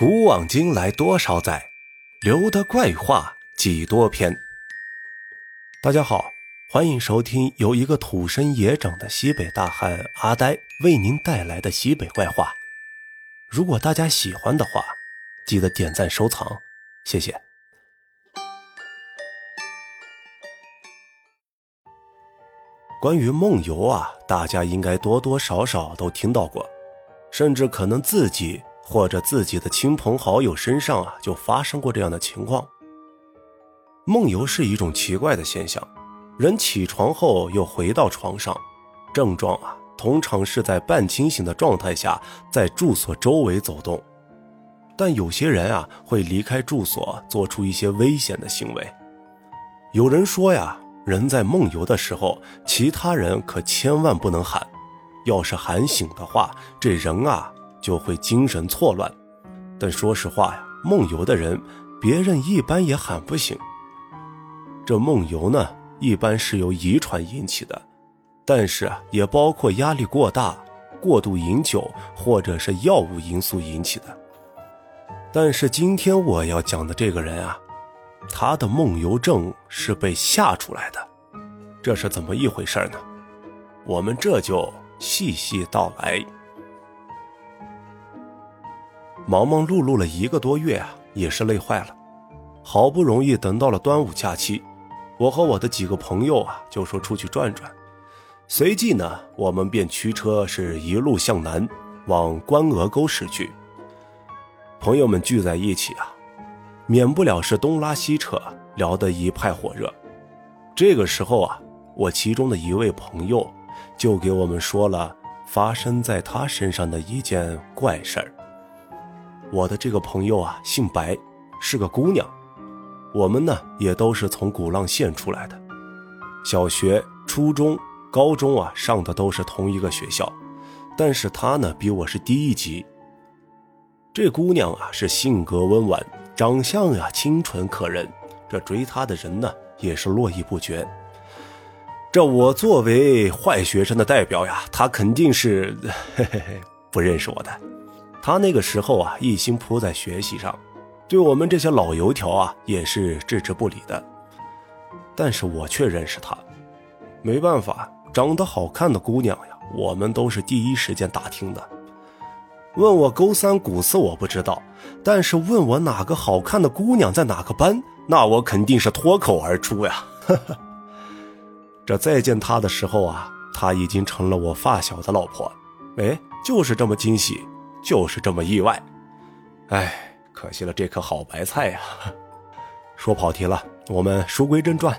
古往今来多少载，留得怪话几多篇。大家好，欢迎收听由一个土生野长的西北大汉阿呆为您带来的西北怪话。如果大家喜欢的话，记得点赞收藏，谢谢。关于梦游啊，大家应该多多少少都听到过，甚至可能自己。或者自己的亲朋好友身上啊，就发生过这样的情况。梦游是一种奇怪的现象，人起床后又回到床上，症状啊，通常是在半清醒的状态下在住所周围走动，但有些人啊会离开住所，做出一些危险的行为。有人说呀，人在梦游的时候，其他人可千万不能喊，要是喊醒的话，这人啊。就会精神错乱，但说实话呀，梦游的人，别人一般也喊不醒。这梦游呢，一般是由遗传引起的，但是，也包括压力过大、过度饮酒或者是药物因素引起的。但是今天我要讲的这个人啊，他的梦游症是被吓出来的，这是怎么一回事呢？我们这就细细道来。忙忙碌碌了一个多月啊，也是累坏了。好不容易等到了端午假期，我和我的几个朋友啊，就说出去转转。随即呢，我们便驱车是一路向南，往关鹅沟驶去。朋友们聚在一起啊，免不了是东拉西扯，聊得一派火热。这个时候啊，我其中的一位朋友就给我们说了发生在他身上的一件怪事儿。我的这个朋友啊，姓白，是个姑娘。我们呢也都是从鼓浪县出来的，小学、初中、高中啊上的都是同一个学校，但是她呢比我是低一级。这姑娘啊是性格温婉，长相呀清纯可人，这追她的人呢也是络绎不绝。这我作为坏学生的代表呀，她肯定是 嘿嘿嘿不认识我的。他那个时候啊，一心扑在学习上，对我们这些老油条啊，也是置之不理的。但是我却认识他，没办法，长得好看的姑娘呀，我们都是第一时间打听的。问我勾三股四，我不知道；但是问我哪个好看的姑娘在哪个班，那我肯定是脱口而出呀。这再见他的时候啊，他已经成了我发小的老婆。哎，就是这么惊喜。就是这么意外，哎，可惜了这颗好白菜呀！说跑题了，我们书归正传。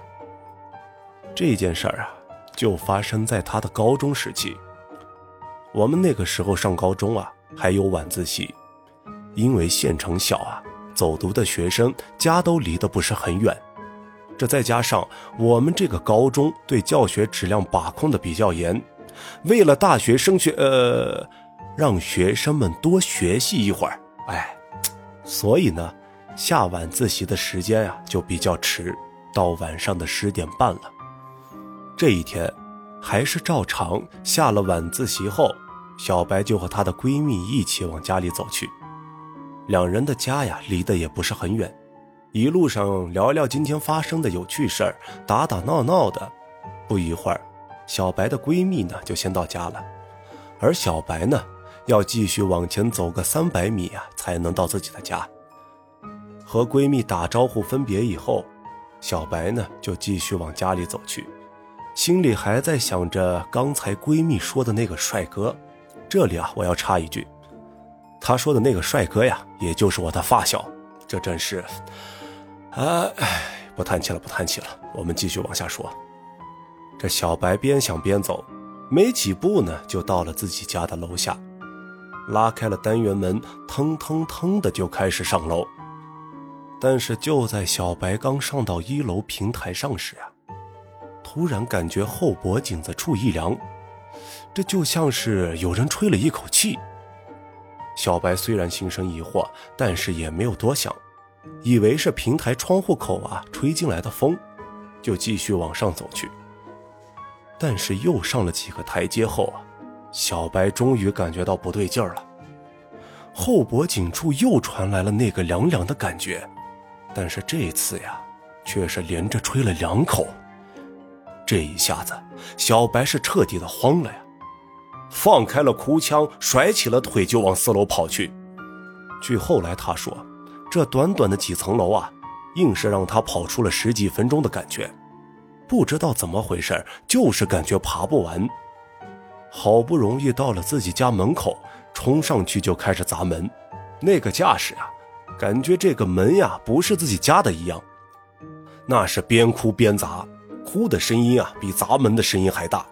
这件事儿啊，就发生在他的高中时期。我们那个时候上高中啊，还有晚自习，因为县城小啊，走读的学生家都离得不是很远。这再加上我们这个高中对教学质量把控的比较严，为了大学升学，呃。让学生们多学习一会儿，哎，所以呢，下晚自习的时间呀就比较迟，到晚上的十点半了。这一天，还是照常下了晚自习后，小白就和她的闺蜜一起往家里走去。两人的家呀离得也不是很远，一路上聊聊今天发生的有趣事儿，打打闹闹的。不一会儿，小白的闺蜜呢就先到家了，而小白呢。要继续往前走个三百米啊，才能到自己的家。和闺蜜打招呼分别以后，小白呢就继续往家里走去，心里还在想着刚才闺蜜说的那个帅哥。这里啊，我要插一句，她说的那个帅哥呀，也就是我的发小。这真是……啊，哎，不叹气了，不叹气了，我们继续往下说。这小白边想边走，没几步呢，就到了自己家的楼下。拉开了单元门，腾腾腾的就开始上楼。但是就在小白刚上到一楼平台上时啊，突然感觉后脖颈子处一凉，这就像是有人吹了一口气。小白虽然心生疑惑，但是也没有多想，以为是平台窗户口啊吹进来的风，就继续往上走去。但是又上了几个台阶后啊。小白终于感觉到不对劲儿了，后脖颈处又传来了那个凉凉的感觉，但是这次呀，却是连着吹了两口。这一下子，小白是彻底的慌了呀，放开了哭腔，甩起了腿就往四楼跑去。据后来他说，这短短的几层楼啊，硬是让他跑出了十几分钟的感觉。不知道怎么回事，就是感觉爬不完。好不容易到了自己家门口，冲上去就开始砸门，那个架势啊，感觉这个门呀不是自己家的一样。那是边哭边砸，哭的声音啊比砸门的声音还大。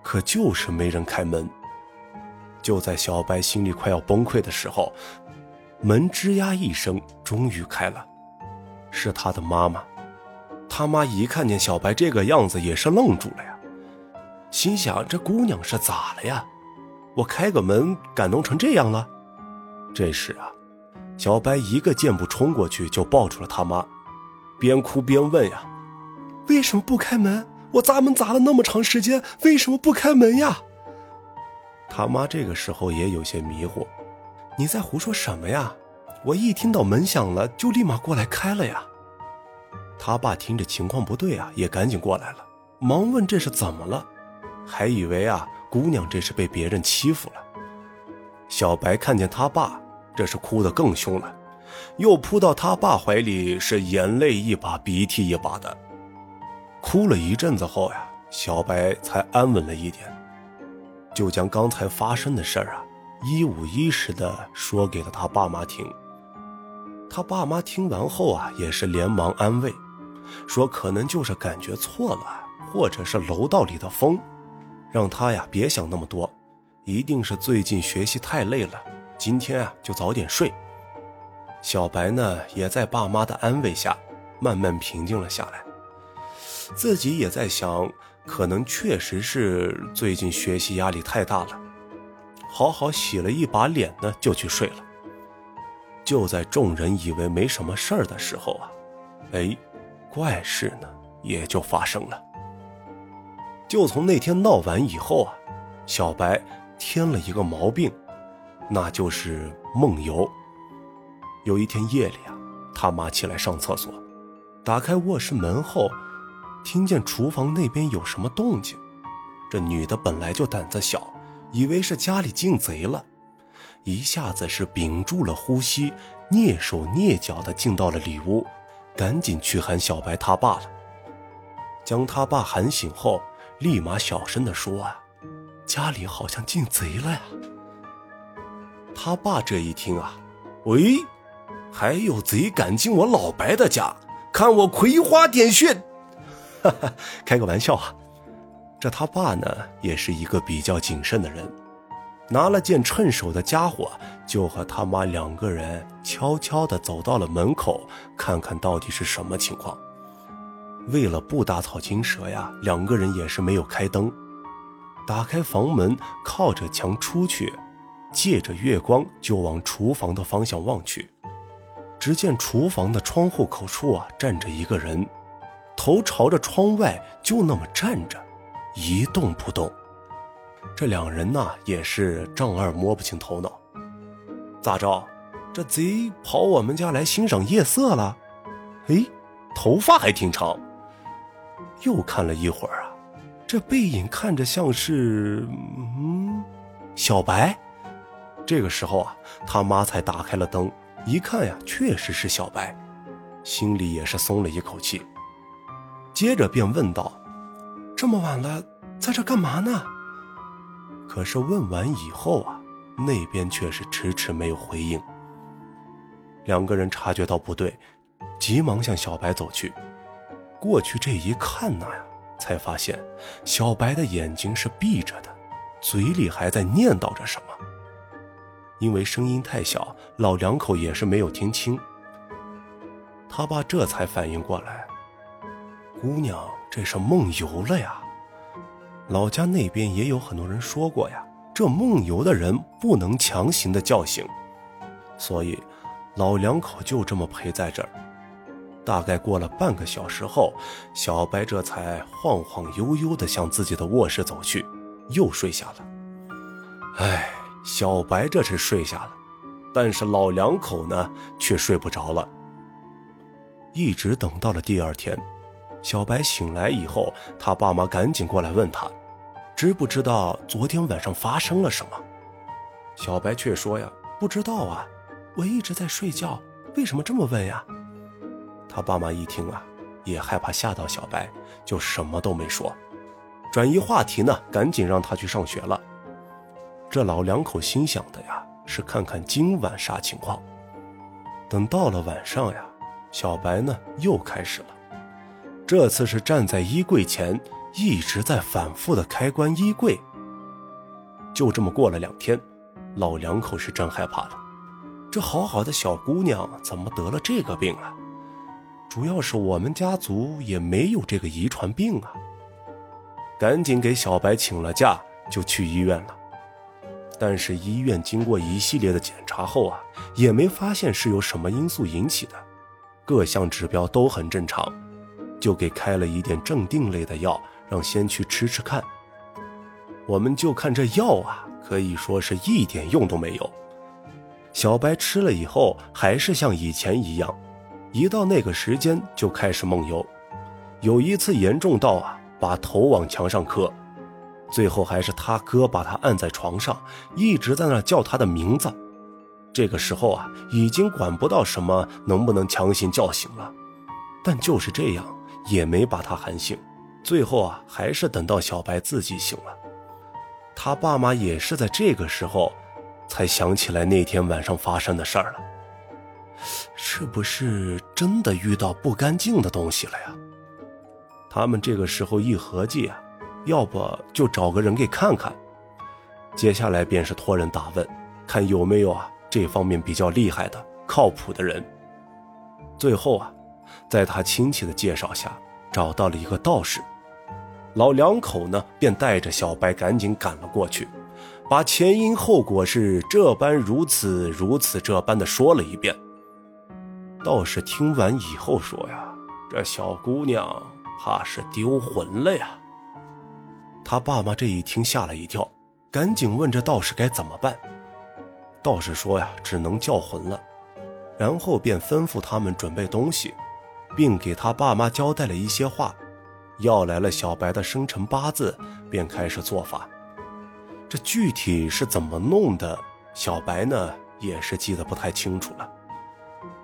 可就是没人开门。就在小白心里快要崩溃的时候，门吱呀一声，终于开了，是他的妈妈。他妈一看见小白这个样子，也是愣住了呀。心想：这姑娘是咋了呀？我开个门，感动成这样了。这时啊，小白一个箭步冲过去，就抱住了他妈，边哭边问呀：“为什么不开门？我砸门砸了那么长时间，为什么不开门呀？”他妈这个时候也有些迷糊：“你在胡说什么呀？我一听到门响了，就立马过来开了呀。”他爸听着情况不对啊，也赶紧过来了，忙问这是怎么了。还以为啊，姑娘这是被别人欺负了。小白看见他爸，这是哭得更凶了，又扑到他爸怀里，是眼泪一把鼻涕一把的。哭了一阵子后呀，小白才安稳了一点，就将刚才发生的事儿啊，一五一十的说给了他爸妈听。他爸妈听完后啊，也是连忙安慰，说可能就是感觉错了，或者是楼道里的风。让他呀别想那么多，一定是最近学习太累了，今天啊就早点睡。小白呢也在爸妈的安慰下，慢慢平静了下来。自己也在想，可能确实是最近学习压力太大了，好好洗了一把脸呢就去睡了。就在众人以为没什么事儿的时候啊，哎，怪事呢也就发生了。就从那天闹完以后啊，小白添了一个毛病，那就是梦游。有一天夜里啊，他妈起来上厕所，打开卧室门后，听见厨房那边有什么动静。这女的本来就胆子小，以为是家里进贼了，一下子是屏住了呼吸，蹑手蹑脚的进到了里屋，赶紧去喊小白他爸了。将他爸喊醒后。立马小声的说：“啊，家里好像进贼了呀！”他爸这一听啊，喂，还有贼敢进我老白的家，看我葵花点穴！哈哈，开个玩笑啊。这他爸呢，也是一个比较谨慎的人，拿了件趁手的家伙，就和他妈两个人悄悄的走到了门口，看看到底是什么情况。为了不打草惊蛇呀，两个人也是没有开灯，打开房门，靠着墙出去，借着月光就往厨房的方向望去。只见厨房的窗户口处啊，站着一个人，头朝着窗外，就那么站着，一动不动。这两人呐，也是丈二摸不清头脑，咋着？这贼跑我们家来欣赏夜色了？哎，头发还挺长。又看了一会儿啊，这背影看着像是嗯，小白。这个时候啊，他妈才打开了灯，一看呀，确实是小白，心里也是松了一口气。接着便问道：“这么晚了，在这干嘛呢？”可是问完以后啊，那边却是迟迟没有回应。两个人察觉到不对，急忙向小白走去。过去这一看呢，才发现小白的眼睛是闭着的，嘴里还在念叨着什么。因为声音太小，老两口也是没有听清。他爸这才反应过来，姑娘这是梦游了呀。老家那边也有很多人说过呀，这梦游的人不能强行的叫醒，所以老两口就这么陪在这儿。大概过了半个小时后，小白这才晃晃悠悠地向自己的卧室走去，又睡下了。唉，小白这是睡下了，但是老两口呢却睡不着了。一直等到了第二天，小白醒来以后，他爸妈赶紧过来问他，知不知道昨天晚上发生了什么？小白却说呀，不知道啊，我一直在睡觉，为什么这么问呀？他爸妈一听啊，也害怕吓到小白，就什么都没说，转移话题呢，赶紧让他去上学了。这老两口心想的呀，是看看今晚啥情况。等到了晚上呀。小白呢，又开始了。这次是站在衣柜前，一直在反复的开关衣柜。就这么过了两天，老两口是真害怕了。这好好的小姑娘怎么得了这个病啊？主要是我们家族也没有这个遗传病啊。赶紧给小白请了假，就去医院了。但是医院经过一系列的检查后啊，也没发现是由什么因素引起的。各项指标都很正常，就给开了一点镇定类的药，让先去吃吃看。我们就看这药啊，可以说是一点用都没有。小白吃了以后，还是像以前一样，一到那个时间就开始梦游，有一次严重到啊，把头往墙上磕，最后还是他哥把他按在床上，一直在那叫他的名字。这个时候啊，已经管不到什么能不能强行叫醒了，但就是这样也没把他喊醒。最后啊，还是等到小白自己醒了。他爸妈也是在这个时候，才想起来那天晚上发生的事儿了。是不是真的遇到不干净的东西了呀？他们这个时候一合计啊，要不就找个人给看看。接下来便是托人打问，看有没有啊。这方面比较厉害的、靠谱的人。最后啊，在他亲戚的介绍下，找到了一个道士。老两口呢，便带着小白赶紧赶了过去，把前因后果是这般如此、如此这般的说了一遍。道士听完以后说：“呀，这小姑娘怕是丢魂了呀。”他爸妈这一听吓了一跳，赶紧问这道士该怎么办。道士说呀，只能叫魂了，然后便吩咐他们准备东西，并给他爸妈交代了一些话，要来了小白的生辰八字，便开始做法。这具体是怎么弄的，小白呢也是记得不太清楚了。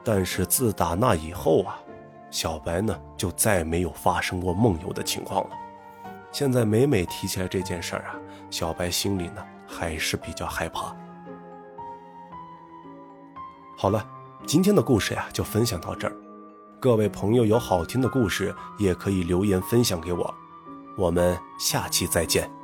但是自打那以后啊，小白呢就再没有发生过梦游的情况了。现在每每提起来这件事儿啊，小白心里呢还是比较害怕。好了，今天的故事呀就分享到这儿。各位朋友有好听的故事，也可以留言分享给我。我们下期再见。